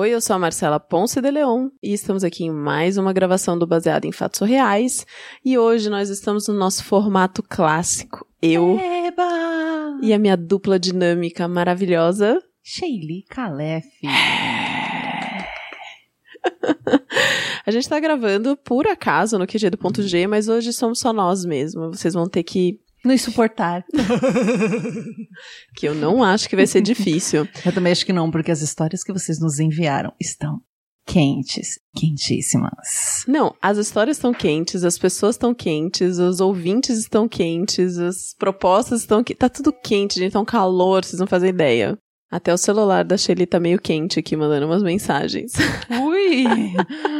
Oi, eu sou a Marcela Ponce de Leon e estamos aqui em mais uma gravação do Baseado em Fatos Reais. E hoje nós estamos no nosso formato clássico. Eu Eba! e a minha dupla dinâmica maravilhosa. Sheili Calef. A gente tá gravando por acaso no QG do ponto G, mas hoje somos só nós mesmo. Vocês vão ter que. Nos suportar. Que eu não acho que vai ser difícil. Eu também acho que não, porque as histórias que vocês nos enviaram estão quentes, quentíssimas. Não, as histórias estão quentes, as pessoas estão quentes, os ouvintes estão quentes, as propostas estão quentes. Tá tudo quente, gente. Tá um calor, vocês não fazem ideia. Até o celular da Shelly tá meio quente aqui, mandando umas mensagens. Ui!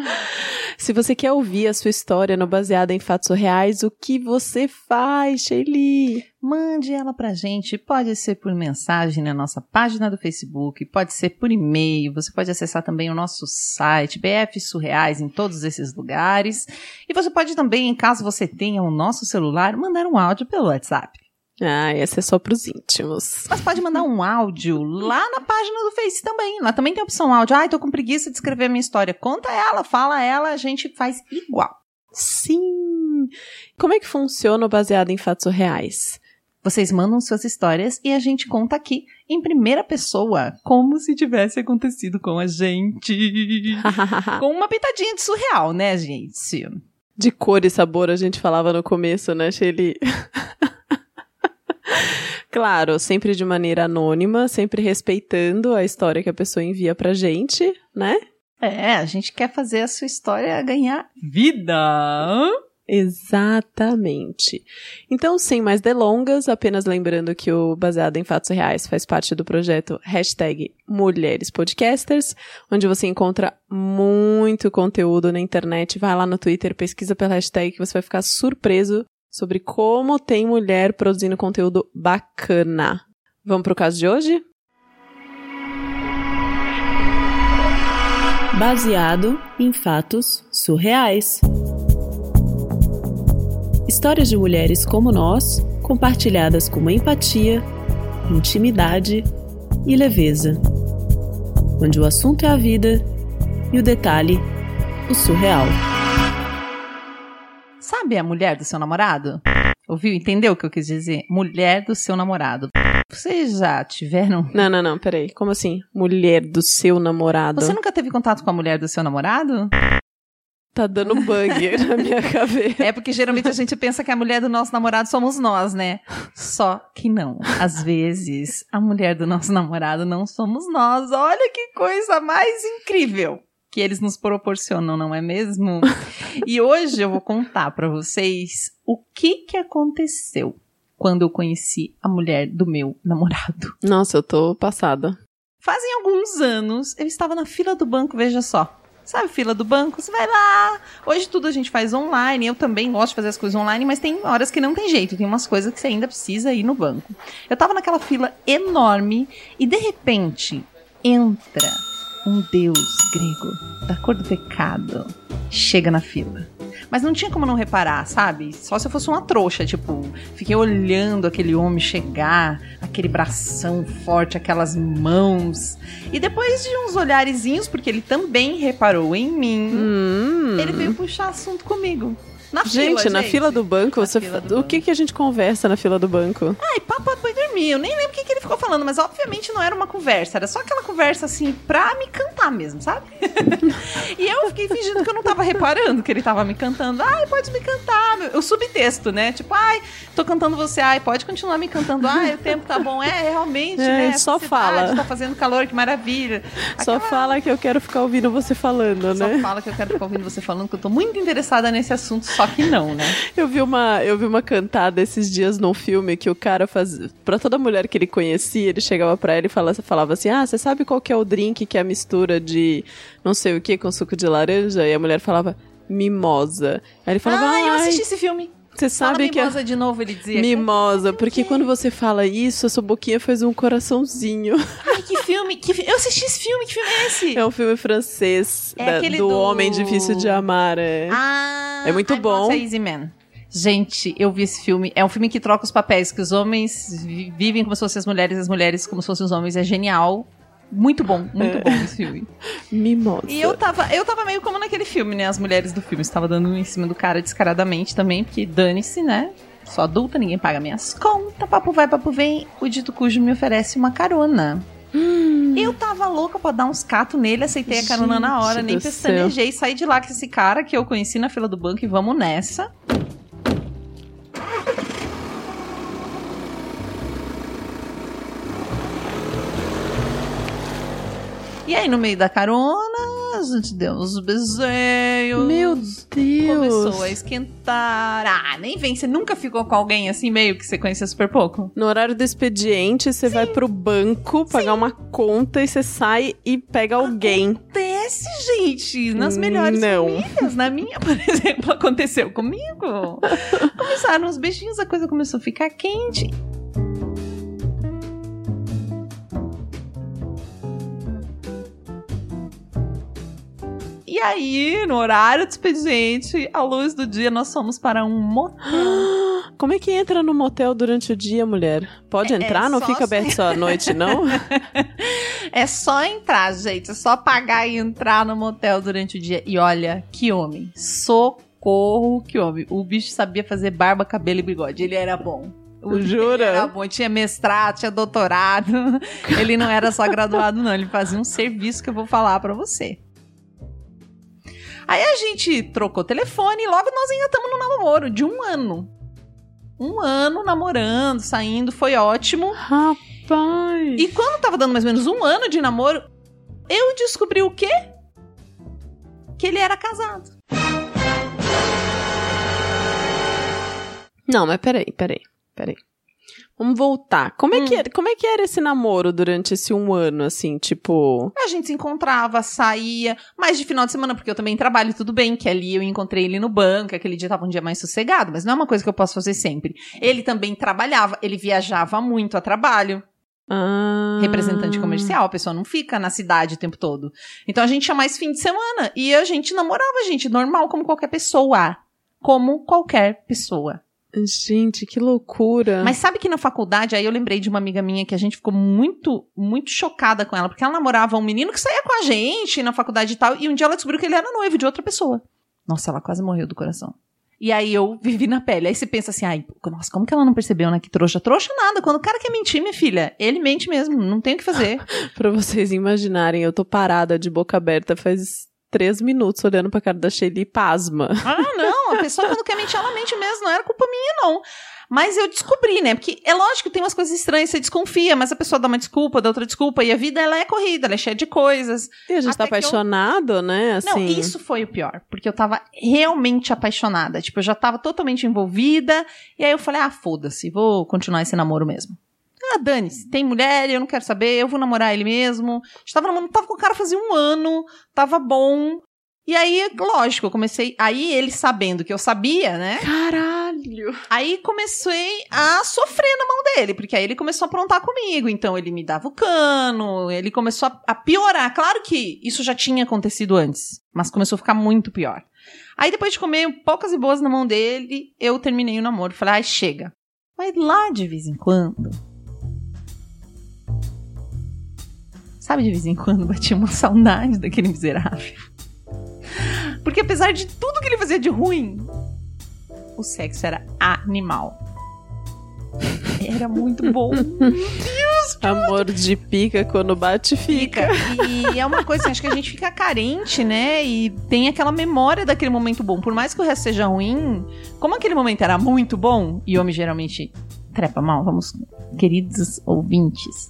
Se você quer ouvir a sua história no baseada em fatos reais, o que você faz, Shelly? Mande ela pra gente. Pode ser por mensagem na nossa página do Facebook, pode ser por e-mail. Você pode acessar também o nosso site, BF Surreais, em todos esses lugares. E você pode também, caso você tenha o nosso celular, mandar um áudio pelo WhatsApp. Ah, essa é só pros íntimos. Mas pode mandar um áudio lá na página do Face também. Lá também tem a opção áudio. Ai, tô com preguiça de escrever a minha história. Conta ela, fala ela, a gente faz igual. Sim! Como é que funciona o baseado em fatos reais? Vocês mandam suas histórias e a gente conta aqui em primeira pessoa, como se tivesse acontecido com a gente. com uma pitadinha de surreal, né, gente? De cor e sabor a gente falava no começo, né, Shelly? claro, sempre de maneira anônima, sempre respeitando a história que a pessoa envia pra gente, né? É, a gente quer fazer a sua história ganhar vida. Exatamente. Então, sem mais delongas, apenas lembrando que o Baseado em Fatos Reais faz parte do projeto hashtag Mulheres Podcasters, onde você encontra muito conteúdo na internet. Vai lá no Twitter, pesquisa pela hashtag que você vai ficar surpreso sobre como tem mulher produzindo conteúdo bacana. Vamos pro caso de hoje? Baseado em fatos surreais. Histórias de mulheres como nós, compartilhadas com empatia, intimidade e leveza. Onde o assunto é a vida e o detalhe, o surreal. Sabe a mulher do seu namorado? Ouviu? Entendeu o que eu quis dizer? Mulher do seu namorado. Vocês já tiveram. Não, não, não, peraí. Como assim? Mulher do seu namorado? Você nunca teve contato com a mulher do seu namorado? Tá dando bug na minha cabeça. É porque geralmente a gente pensa que a mulher do nosso namorado somos nós, né? Só que não. Às vezes, a mulher do nosso namorado não somos nós. Olha que coisa mais incrível que eles nos proporcionam, não é mesmo? e hoje eu vou contar para vocês o que que aconteceu quando eu conheci a mulher do meu namorado. Nossa, eu tô passada. Fazem alguns anos, eu estava na fila do banco, veja só. Sabe, fila do banco, você vai lá. Hoje tudo a gente faz online. Eu também gosto de fazer as coisas online, mas tem horas que não tem jeito. Tem umas coisas que você ainda precisa ir no banco. Eu tava naquela fila enorme e de repente entra um deus grego da cor do pecado. Chega na fila. Mas não tinha como não reparar, sabe? Só se eu fosse uma trouxa, tipo, fiquei olhando aquele homem chegar, aquele bração forte, aquelas mãos. E depois de uns olharezinhos, porque ele também reparou em mim, Hum. ele veio puxar assunto comigo. Na Gente, fila, na gente. fila do banco, Na você... fila do o que, que a gente conversa na fila do banco? Ai, papo foi dormir. Eu nem lembro o que, que ficou falando, mas obviamente não era uma conversa. Era só aquela conversa assim pra me cantar mesmo, sabe? e eu fiquei fingindo que eu não tava reparando que ele tava me cantando. Ai, pode me cantar. O subtexto, né? Tipo, ai, tô cantando você. Ai, pode continuar me cantando. Ai, o tempo tá bom. É, realmente, É, né? só fala. Tá fazendo calor, que maravilha. Só Aquela- fala que eu quero ficar ouvindo você falando, Só né? fala que eu quero ficar ouvindo você falando, que eu tô muito interessada nesse assunto, só que não, né? Eu vi uma, eu vi uma cantada esses dias num filme que o cara fazia. Pra toda mulher que ele conhecia, ele chegava pra ela e falava, falava assim: Ah, você sabe qual que é o drink que é a mistura de não sei o que com suco de laranja? E a mulher falava mimosa. Aí ele falava, ah, eu "Ai, assisti esse filme. você sabe que é mimosa de novo, ele dizia. mimosa, Que- porque quando você fala isso, a sua boquinha faz um coraçãozinho. Ai, que filme, que fi- Eu assisti esse filme, que filme é esse? É um filme francês É da- do, do- Homem Difícil de Amar. É. Ah, É muito bom. Easy Man. Gente, eu vi esse filme. É um filme que troca os papéis, que os homens vi- vivem como se fossem as mulheres, as mulheres como se fossem os homens. É genial. Muito bom, muito bom esse filme. Mimosa. E eu tava, eu tava meio como naquele filme, né? As mulheres do filme. Estava dando em cima do cara descaradamente também, porque dane-se, né? Sou adulta, ninguém paga minhas contas, papo vai, papo vem. O dito cujo me oferece uma carona. Eu tava louca pra dar uns catos nele, aceitei a carona na hora, Gente nem pestanejei, saí de lá com esse cara que eu conheci na fila do banco e vamos nessa. E aí, no meio da carona, a gente deu uns beijinhos. Meu Deus. Começou a esquentar. Ah, nem vem. Você nunca ficou com alguém assim, meio que você conhecia super pouco? No horário do expediente, você vai pro banco pagar uma conta e você sai e pega alguém. Acontece, gente. Nas melhores Não. famílias. Na minha, por exemplo, aconteceu comigo. Começaram os beijinhos, a coisa começou a ficar quente. E aí, no horário do expediente, à luz do dia, nós fomos para um motel. Como é que entra no motel durante o dia, mulher? Pode É- entrar? é não fica assim. aberto só à noite, não? É só entrar, gente. É só pagar e entrar no motel durante o dia. E olha, que homem. Socorro, que homem. O bicho sabia fazer barba, cabelo e bigode. Ele era bom. O Jura? Ele era bom. Tinha mestrado, tinha doutorado. Ele não era só graduado, não. Ele fazia um serviço que eu vou falar pra você. Aí a gente trocou telefone e logo nós engatamos no namoro de um ano. Um ano namorando, saindo, foi ótimo. Rapaz. E quando tava dando mais ou menos um ano de namoro, eu descobri o quê? Que ele era casado. Não, mas peraí, peraí, peraí. Vamos voltar. Como é, que Hum. era, como é que era esse namoro durante esse um ano, assim, tipo... A gente se encontrava, saía, mais de final de semana, porque eu também trabalho, tudo bem, que ali eu encontrei ele no banco, aquele dia tava um dia mais sossegado, mas não é uma coisa que eu posso fazer sempre. Ele também trabalhava, ele viajava muito a trabalho, Ah, representante comercial, a pessoa não fica na cidade o tempo todo. Então a gente tinha mais fim de semana, e a gente namorava, gente, normal, como qualquer pessoa. Como qualquer pessoa. Gente, que loucura. Mas sabe que na faculdade, aí eu lembrei de uma amiga minha que a gente ficou muito, muito chocada com ela, porque ela namorava um menino que saía com a gente na faculdade e tal, e um dia ela descobriu que ele era noivo de outra pessoa. Nossa, ela quase morreu do coração. E aí eu vivi na pele. Aí você pensa assim, ai, nossa, como que ela não percebeu, né? Que trouxa. Trouxa nada. Quando o cara quer mentir, minha filha, ele mente mesmo, não tem o que fazer. Pra vocês imaginarem, eu tô parada de boca aberta faz três minutos olhando pra cara da Shelly e pasma. Ah, não, a pessoa quando quer mentir, ela mente mesmo, não era culpa minha, não. Mas eu descobri, né? Porque é lógico que tem umas coisas estranhas, você desconfia, mas a pessoa dá uma desculpa, dá outra desculpa, e a vida ela é corrida, ela é cheia de coisas. E a gente Até tá que eu- apaixonado, né? Assim. Não, isso foi o pior, porque eu tava realmente apaixonada. Tipo, eu já tava totalmente envolvida, e aí eu falei, ah, foda-se, vou continuar esse namoro mesmo. Ah, dane-se, tem mulher, eu não quero saber, eu vou namorar ele mesmo. Estava namorando, tava com o cara fazia um ano, tava bom. E aí, lógico, eu comecei. Aí ele sabendo que eu sabia, né? Caralho! Aí comecei a sofrer na mão dele, porque aí ele começou a aprontar comigo. Então ele me dava o cano, ele começou a, a piorar. Claro que isso já tinha acontecido antes, mas começou a ficar muito pior. Aí depois de comer poucas e boas na mão dele, eu terminei o namoro. Falei, ai, chega. Mas lá de vez em quando. Sabe, de vez em quando batia uma saudade daquele miserável. Porque apesar de tudo que ele fazia de ruim, o sexo era animal. Era muito bom. Amor de pica, quando bate, fica. Fica. E é uma coisa assim, acho que a gente fica carente, né? E tem aquela memória daquele momento bom. Por mais que o resto seja ruim, como aquele momento era muito bom, e homem geralmente trepa mal, vamos, queridos ouvintes.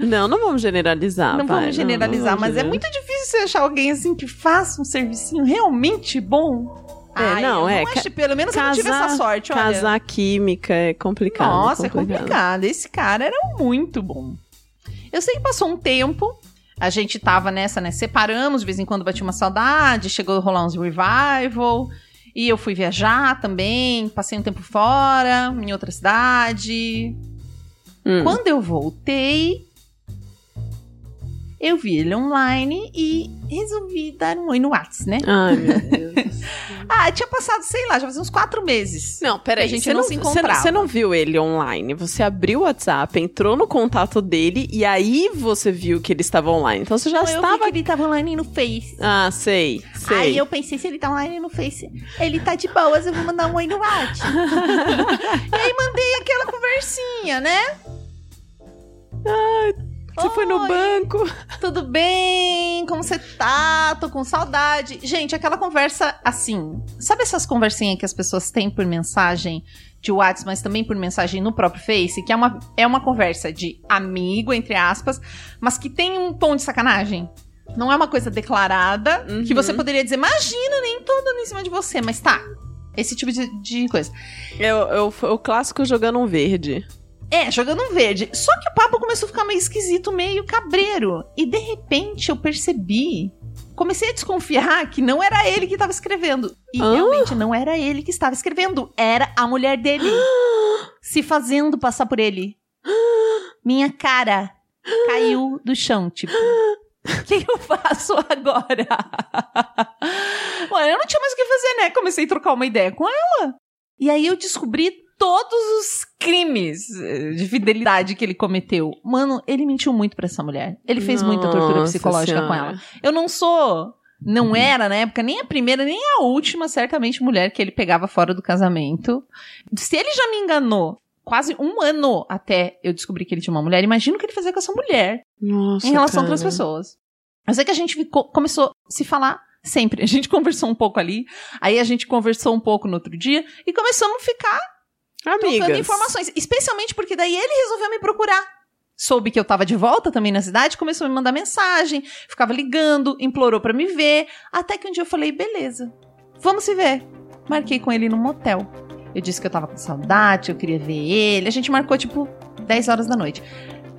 Não, não vamos generalizar. não vai, vamos generalizar, não vamos mas é muito difícil você achar alguém assim que faça um servicinho realmente bom. É, não, eu é, acho, pelo menos eu não tive casar- essa sorte, olha. Casar química é complicado. Nossa, é complicado. Esse cara era muito bom. Eu sei que passou um tempo, a gente tava nessa, né? Separamos, de vez em quando batia uma saudade, chegou a rolar uns revival. E eu fui viajar também, passei um tempo fora, em outra cidade. Hum. Quando eu voltei, Eu vi ele online e resolvi dar um oi no Whats, né? Ai, meu Deus. Ah, tinha passado, sei lá, já fazia uns quatro meses. Não, peraí, A gente você não não, se não- encontrava. Você não viu ele online. Você abriu o WhatsApp, entrou no contato dele e aí você viu que ele estava online. Então você já Eu vi estava. que ele tava online no Face. Ah, sei, sei. Aí eu pensei, se ele tá online no Face, ele tá de boas, eu vou mandar um oi no WhatsApp. e aí mandei aquela conversinha, né? Você foi no Oi. banco. Tudo bem? Como você tá? Tô com saudade. Gente, aquela conversa assim. Sabe essas conversinhas que as pessoas têm por mensagem de WhatsApp, mas também por mensagem no próprio Face? Que é uma, é uma conversa de amigo, entre aspas, mas que tem um tom de sacanagem. Não é uma coisa declarada Uhum. que você poderia dizer, imagina, nem tô dando em cima de você, mas tá. Esse tipo de, de coisa. É o- é o clássico jogando um verde. É, jogando um verde. Só que o papo começou a ficar meio esquisito, meio cabreiro. E de repente eu percebi. Comecei a desconfiar que não era ele que estava escrevendo. E Ah? realmente não era ele que estava escrevendo. Era a mulher dele. se fazendo passar por ele. Minha cara caiu do chão, tipo. O que eu faço agora? Ué, eu não tinha mais o que fazer, né? Comecei a trocar uma ideia com ela. E aí eu descobri todos os crimes eh, de fidelidade que ele cometeu. Mano, ele mentiu muito pra essa mulher. Ele fez muita tortura Nossa psicológica com Senhora. ela. Eu não sou. Não era, na época, nem a primeira, nem a última, certamente, mulher que ele pegava fora do casamento. Se ele já me enganou quase um ano até eu descobrir que ele tinha uma mulher, imagina o que ele fazia com essa mulher Nossa, em relação a cara. outras pessoas. Eu sei que a gente ficou- começou a se falar sempre. A gente conversou um pouco ali, aí a gente conversou um pouco no outro dia e começamos a ficar trocando Amigas. informações. Especialmente porque daí ele resolveu me procurar. Soube que eu tava de volta também na cidade, começou a me mandar mensagem, ficava ligando, implorou pra me ver. Até que um dia eu falei, beleza, vamos se ver. Marquei com ele no motel. Eu disse que eu tava com saudade, eu queria ver ele. A gente marcou, tipo, 10 horas da noite.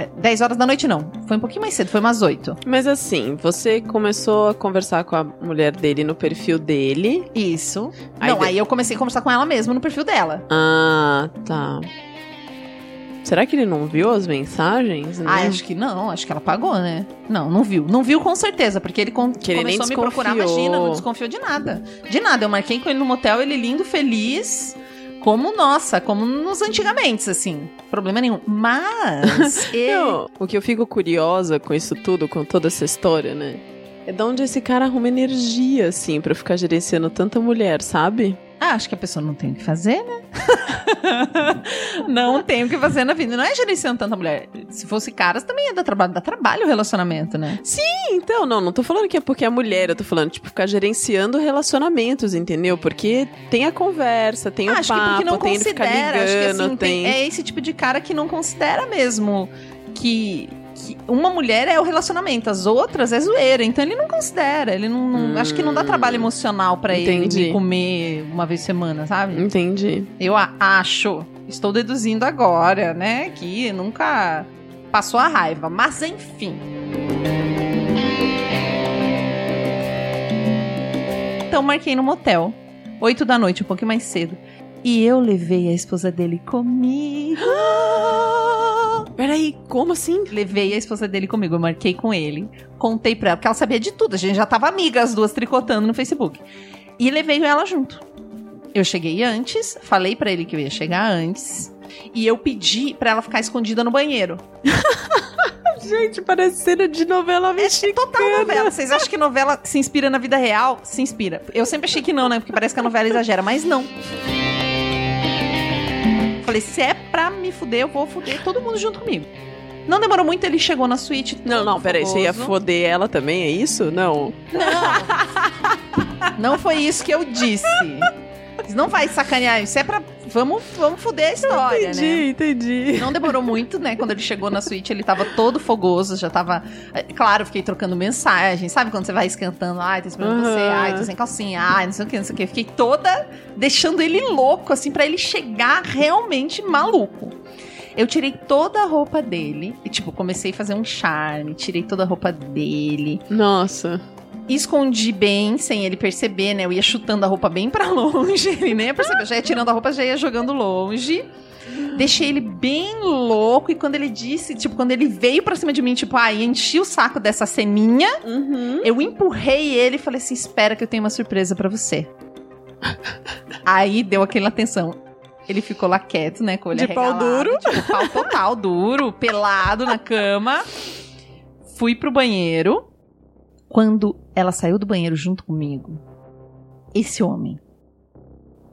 É, 10 horas da noite não, foi um pouquinho mais cedo, foi umas 8. Mas assim, você começou a conversar com a mulher dele no perfil dele. Isso. Aí não, de- aí eu comecei a conversar com ela mesmo no perfil dela. Ah, tá. Será que ele não viu as mensagens? né? Ah, acho que não, acho que ela pagou, né? Não, não viu. Não viu com certeza, porque ele con- Que ele nem começou a me procurar, imagina, não desconfiou de nada. De nada, eu marquei com ele no motel, ele lindo, feliz, como, nossa, como nos antigamente, assim. Problema nenhum. Mas. Eu- o que eu fico curiosa com isso tudo, com toda essa história, né? É de onde esse cara arruma energia, assim, pra ficar gerenciando tanta mulher, sabe? Ah, acho que a pessoa não tem o que fazer, né? não tem o que fazer na vida. Não é gerenciando tanta mulher. Se fosse caras, também ia dar trabalho. Dá trabalho o relacionamento, né? Então, não, não tô falando que é porque é mulher, eu tô falando, tipo, ficar gerenciando relacionamentos, entendeu? Porque tem a conversa, tem o acho que papo, porque não tem considera. Acho que ligando, assim, tem- tem... é esse tipo de cara que não considera mesmo que, que uma mulher é o relacionamento, as outras é zoeira. Então ele não considera. Ele não. não- Hum. acho que não dá trabalho emocional pra ele comer uma vez por semana, sabe? Entendi. Eu acho. Estou deduzindo agora, né? Que nunca passou a raiva. Mas enfim. Então marquei no motel. Oito da noite, um pouquinho mais cedo. E eu levei a esposa dele comigo. Peraí, como assim? Levei a esposa dele comigo, eu marquei com ele. Contei pra ela, porque ela sabia de tudo. A gente já tava amiga, as duas tricotando no Facebook. E levei ela junto. Eu cheguei antes, falei pra ele que eu ia chegar antes. E eu pedi pra ela ficar escondida no banheiro. Gente, parece cena de novela mexicana. Total novela. Vocês acham que novela se inspira na vida real? Se inspira. Eu sempre achei que não, né? Porque parece que a novela exagera, mas não. Falei, se é pra me fuder, eu vou fuder todo mundo junto comigo. Não demorou muito, ele chegou na suíte. Não, não, peraí, você ia foder ela também, é isso? Não. Não. Não foi isso que eu disse. Não vai sacanear. Isso é pra. Vamos, vamos fuder a história, entendi, né? entendi. Não demorou muito, né? Quando ele chegou na suíte, ele tava todo fogoso, já tava. é, Claro, fiquei trocando mensagem. Sabe quando você vai esquentando? Ai, tô esperando você. Aham. Ai, tô sem calcinha. Ai, não sei o que, não sei o que. Fiquei toda deixando ele louco, assim, pra ele chegar realmente maluco. Eu tirei toda a roupa dele. E, tipo, comecei a fazer um charme. Tirei toda a roupa dele. Nossa. Escondi bem, sem ele perceber, né? Eu ia chutando a roupa bem pra longe, ele nem ia perceber. Eu já ia tirando a roupa, já ia jogando longe. Deixei ele bem louco e quando ele disse, tipo, quando ele veio pra cima de mim, tipo, ai, enchi o saco dessa ceninha, Uhum. eu empurrei ele e falei assim: espera que eu tenho uma surpresa pra você. Aí deu aquela atenção. Ele ficou lá quieto, né? Com o olho De pau duro. Tipo, pau total, duro, pelado na cama. Fui pro banheiro. Quando ela saiu do banheiro junto comigo, esse homem,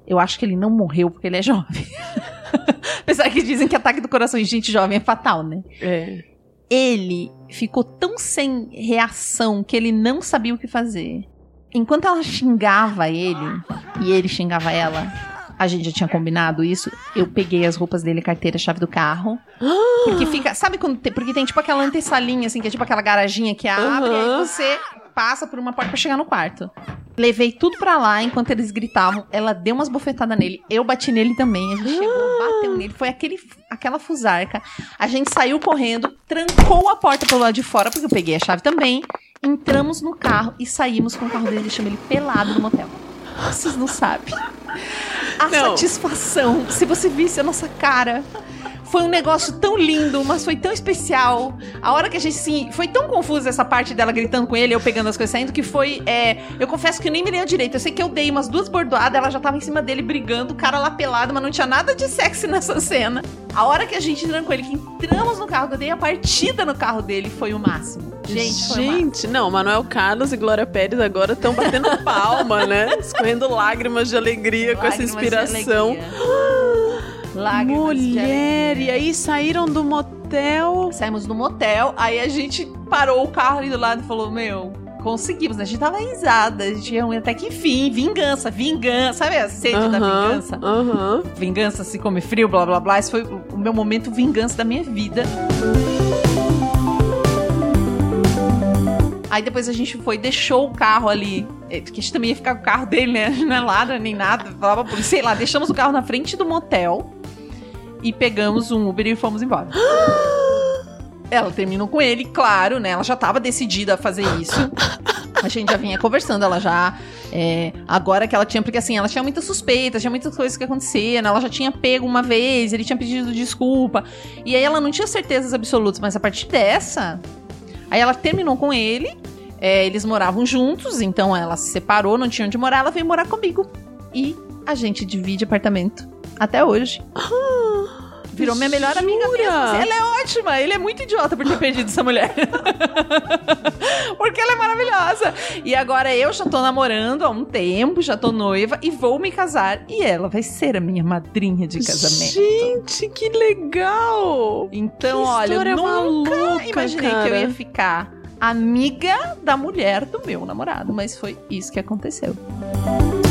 eu acho que ele não morreu porque ele é jovem. Apesar que dizem que ataque do coração em gente jovem é fatal, né? É. ele ficou tão sem reação que ele não sabia o que fazer. Enquanto ela xingava ele e ele xingava ela, a gente já tinha combinado isso. Eu peguei as roupas dele, carteira, chave do carro. Porque fica. Sabe quando tem. Porque tem tipo aquela antessalinha, assim, que é tipo aquela garaginha que abre, e aí você passa por uma porta pra chegar no quarto. Levei tudo pra lá enquanto eles gritavam. Ela deu umas bofetadas nele. Eu bati nele também. A gente chegou, bateu nele. Foi aquele, aquela fusarca. A gente saiu correndo, trancou a porta pelo lado de fora, porque eu peguei a chave também. Entramos no carro e saímos com o carro dele, deixamos ele pelado no motel. Vocês não sabem. A Não. satisfação, se você visse a nossa cara. Foi um negócio tão lindo, mas foi tão especial. A hora que a gente, assim, foi tão confusa essa parte dela gritando com ele, eu pegando as coisas saindo, que foi. é, eu confesso que eu nem me lembro direito. Eu sei que eu dei umas duas bordoadas, ela já tava em cima dele brigando, o cara lá pelado, mas não tinha nada de sexy nessa cena. A hora que a gente trancou ele, que entramos no carro, que eu dei a partida no carro dele, foi o máximo. Gente, foi o máximo. Gente, não, Manuel Carlos e Glória Pérez agora estão batendo palma, né? Escorrendo lágrimas de alegria com essa Lágrimas inspiração. Lágrimas Mulher, e aí saíram do motel. Saímos do motel, aí a gente parou o carro ali do lado e falou: Meu, conseguimos, né? A gente tava risada, a gente ia até que enfim, vingança, vingança, sabe a sede da vingança? Aham. Vingança se come frio, blá blá blá. Esse foi o meu momento vingança da minha vida. Aí depois a gente foi, deixou o carro ali. eh, Porque a gente também ia ficar com o carro dele, né? Não é ladra nem nada. Falava por sei lá, deixamos o carro na frente do motel e pegamos um Uber e fomos embora. Ela terminou com ele, claro, né? Ela já tava decidida a fazer isso. A gente já vinha conversando, ela já. é, agora que ela tinha. Porque assim, ela tinha muitas suspeitas, tinha muitas coisas que aconteciam, né? Ela já tinha pego uma vez, ele tinha pedido desculpa. E aí ela não tinha certezas absolutas, mas a partir dessa. Aí ela terminou com ele. é, eles moravam juntos, então ela se separou, não tinha onde morar, ela veio morar comigo. E a gente divide apartamento até hoje. Virou minha melhor amiga Jura? mesmo. assim. Ela é ótima. Ele é muito idiota por ter perdido essa mulher. Porque ela é maravilhosa. E agora eu já tô namorando há um tempo, já tô noiva e vou me casar. E ela vai ser a minha madrinha de casamento. Gente, que legal! Então, Que olha, eu nunca maluca, imaginei que eu cara. ia ficar amiga da mulher do meu namorado. Mas foi isso que aconteceu. É,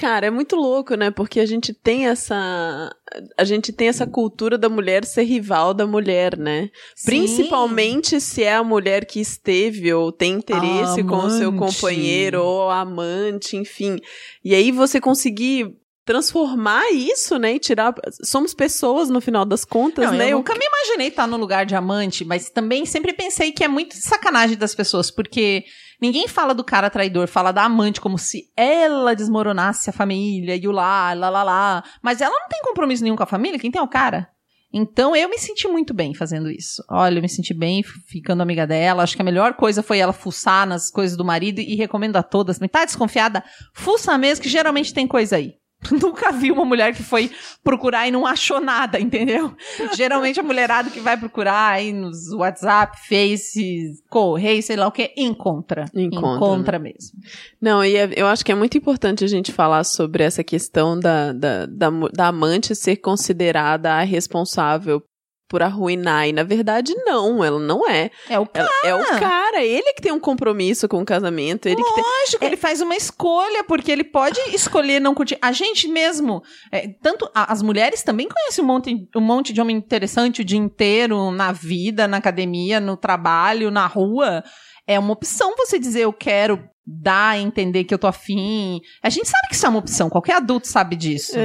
cara, é muito louco, né? Porque a gente tem essa. A gente tem essa cultura da mulher ser rival da mulher, né? Principalmente se é a mulher que esteve ou tem interesse com o seu companheiro ou amante, enfim. E aí você conseguir transformar isso, né? E tirar. Somos pessoas no final das contas, Não, né? eu Eu- nunca me imaginei estar no lugar de amante, mas também sempre pensei que é muito sacanagem das pessoas, porque ninguém fala do cara traidor, fala da amante como se ela desmoronasse a família e o lá, lá, lá, lá. Mas ela não tem compromisso nenhum com a família, quem tem é o cara. Então eu me senti muito bem fazendo isso. Olha, eu me senti bem ficando amiga dela. Acho que a melhor coisa foi ela fuçar nas coisas do marido e recomendo a todas. Me tá desconfiada? Fuça mesmo, que geralmente tem coisa aí. Nunca vi uma mulher que foi procurar e não achou nada, entendeu? Geralmente a mulherada que vai procurar aí nos WhatsApp, Face, Correio, sei lá o que, encontra. Encontra, né? mesmo. Não, e é- eu acho que é muito importante a gente falar sobre essa questão da, da, da, da amante ser considerada a responsável por arruinar. E na verdade, não, ela não é. É o Ela- é o cara, ele que tem um compromisso com o casamento, ele que tem. Lógico, ele faz uma escolha, porque ele pode escolher não curtir. A gente mesmo, é, tanto a- as mulheres também conhecem um monte, um monte de homem interessante o dia inteiro, na vida, na academia, no trabalho, na rua. É uma opção você dizer eu quero dar a entender que eu tô afim. A gente sabe que isso é uma opção, qualquer adulto sabe disso. É,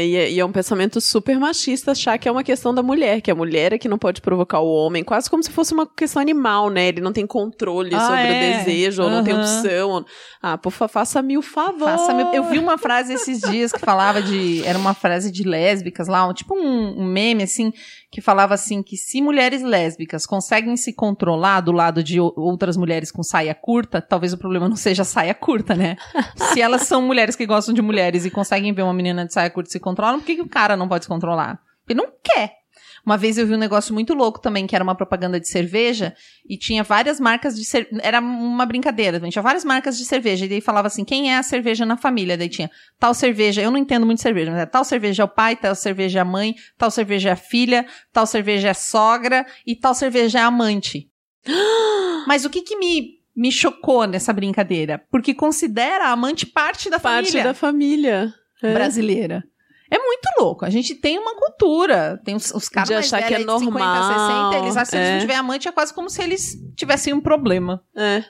é, e, é, e é um pensamento super machista achar que é uma questão da mulher, que a mulher é que não pode provocar o homem, quase como se fosse uma questão animal, né? Ele não tem controle Ah, sobre é? o desejo, ou não tem opção. Ah, por favor, faça mil favor. Faça meu- Eu vi uma frase esses dias que falava de. Era uma frase de lésbicas lá, um, tipo um, um meme, assim, que falava assim: que se mulheres lésbicas conseguem se controlar do lado de o- outras mulheres com saia curta, talvez o problema não seja saia curta, né? se elas são mulheres que gostam de mulheres e conseguem ver uma menina de saia curta e se controlam, por que, que o cara não pode se controlar? Ele não quer. Uma vez eu vi um negócio muito louco também, que era uma propaganda de cerveja, e tinha várias marcas de cerveja. Era uma brincadeira, tinha várias marcas de cerveja. E daí falava assim: quem é a cerveja na família? Daí tinha tal cerveja, eu não entendo muito de cerveja, mas é tal cerveja é o pai, tal cerveja é a mãe, tal cerveja é a filha, tal cerveja é a sogra e tal cerveja é a amante. Mas o que que me, me chocou nessa brincadeira? Porque considera a amante parte da Parte família da família. É. brasileira. É muito louco. A gente tem uma cultura. Tem os, os caras De achar que é de 50, normal, 60, eles acham que se é. não tiver amante é quase como se eles tivessem um problema. É.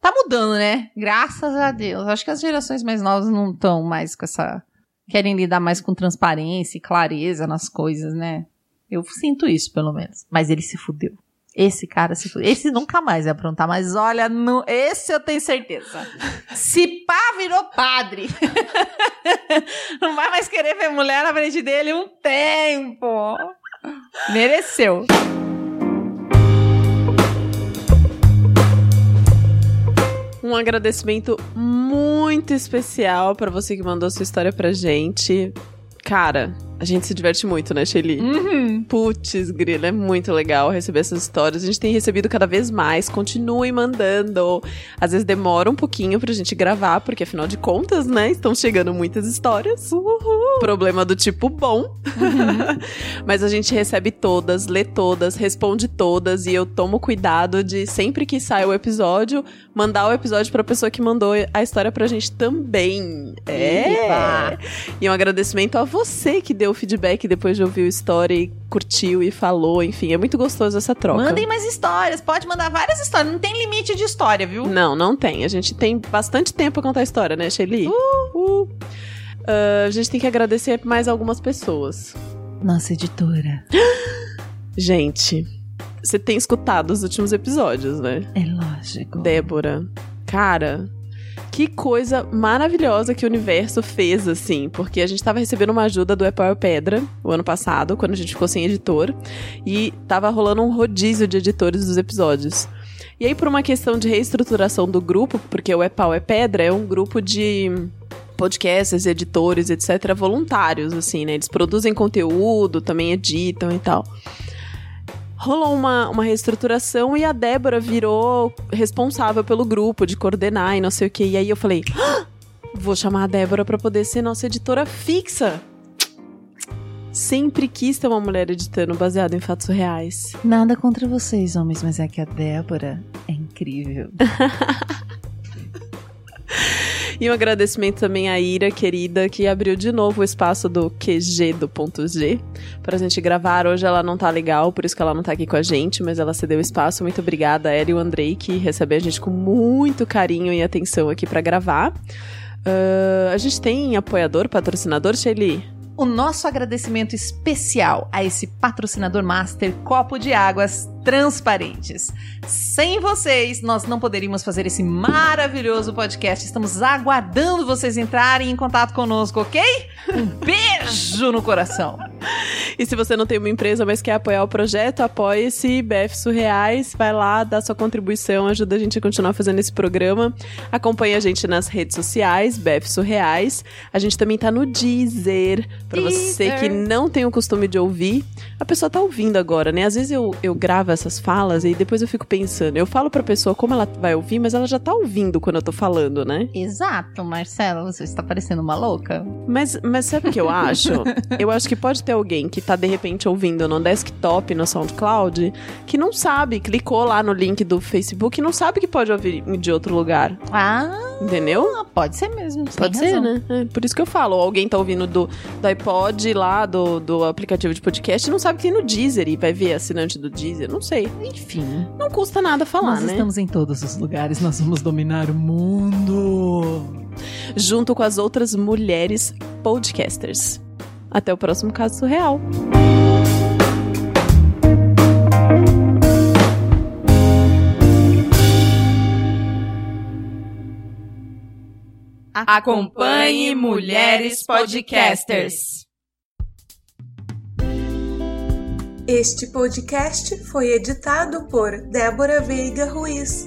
Tá mudando, né? Graças a Deus. Acho que as gerações mais novas não estão mais com essa. Querem lidar mais com transparência e clareza nas coisas, né? Eu sinto isso, pelo menos. Mas ele se fudeu. Esse cara se fudeu. Esse nunca mais vai aprontar, mas olha, no... esse eu tenho certeza. Se pá, virou padre. não vai mais querer ver mulher na frente dele um tempo. Mereceu. Um agradecimento muito especial pra você que mandou sua história pra gente. Cara, a gente se diverte muito, né, Shelly? Uhum. Putz, grila, é muito legal receber essas histórias. A gente tem recebido cada vez mais. Continue mandando. Às vezes demora um pouquinho pra gente gravar, porque afinal de contas, né, estão chegando muitas histórias. Problema do tipo bom. Mas a gente recebe todas, lê todas, responde todas e eu tomo cuidado de sempre que sai o episódio, mandar o episódio pra pessoa que mandou a história pra gente também. É. Epa. E um agradecimento a você que deu o feedback depois de ouvir o story, e curtiu e falou, enfim, é muito gostoso essa troca. Mandem mais histórias. Pode mandar várias histórias. Não tem limite de história, viu? Não, não tem. A gente tem bastante tempo pra contar a história, né, Shelly? Uh! Ah, a gente tem que agradecer mais algumas pessoas. Nossa editora. Gente, você tem escutado os últimos episódios, né? É lógico. Débora, cara, que coisa maravilhosa que o universo fez, assim, porque a gente tava recebendo uma ajuda do Apple Pedra o ano passado, quando a gente ficou sem editor, e tava rolando um rodízio de editores dos episódios. E aí, por uma questão de reestruturação do grupo, porque o Epau é Pedra é um grupo de podcasters, editores, etc., voluntários, assim, né? Eles produzem conteúdo, também editam e tal rolou uma, uma reestruturação e a Débora virou responsável pelo grupo, de coordenar e não sei o que. E aí eu falei: "Ah, vou chamar a Débora pra poder ser nossa editora fixa. Sempre quis ter uma mulher editando baseado em fatos reais. Nada contra vocês, homens, mas é que a Débora é incrível. E um agradecimento também à Ira, querida, que abriu de novo o espaço do QG do ponto G pra gente gravar. Hoje ela não tá legal, por isso que ela não tá aqui com a gente, mas ela cedeu espaço. Muito obrigada a ela e o Andrei, que recebeu a gente com muito carinho e atenção aqui pra gravar. Ah, a gente tem apoiador, patrocinador, Shelly? O nosso agradecimento especial a esse patrocinador master Copo de Águas Transparentes. Sem vocês, nós não poderíamos fazer esse maravilhoso podcast. Estamos aguardando vocês entrarem em contato conosco, ok? Um beijo no coração. E se você não tem uma empresa, mas quer apoiar o projeto, apoie-se, BF Surreais, vai lá, dá sua contribuição, ajuda a gente a continuar fazendo esse programa. Acompanhe a gente nas redes sociais, BF Surreais. A gente também tá no Deezer, pra você que não tem o costume de ouvir. A pessoa tá ouvindo agora, né? Às vezes eu, eu gravo essas falas e depois eu fico pensando, eu falo pra pessoa como ela vai ouvir, mas ela já tá ouvindo quando eu tô falando, né? Exato, Marcela, você está parecendo uma louca. Mas, mas sabe o que eu acho? eu acho que pode ter alguém que tá de repente ouvindo no desktop, no SoundCloud, que não sabe, clicou lá no link do Facebook e não sabe que pode ouvir de outro lugar. Ah, Entendeu? Pode ser mesmo. Pode ser, razão. né? É, por isso que eu falo. Alguém tá ouvindo do, do iPod lá, do, do aplicativo de podcast, e não sabe que tem no Deezer e vai ver assinante do Deezer. Não sei. Enfim. Não custa nada falar, nós né? estamos em todos os lugares, nós vamos dominar o mundo. Junto com as outras mulheres podcasters. Até o próximo caso surreal. Acompanhe Mulheres Podcasters. Este podcast foi editado por Débora Veiga Ruiz.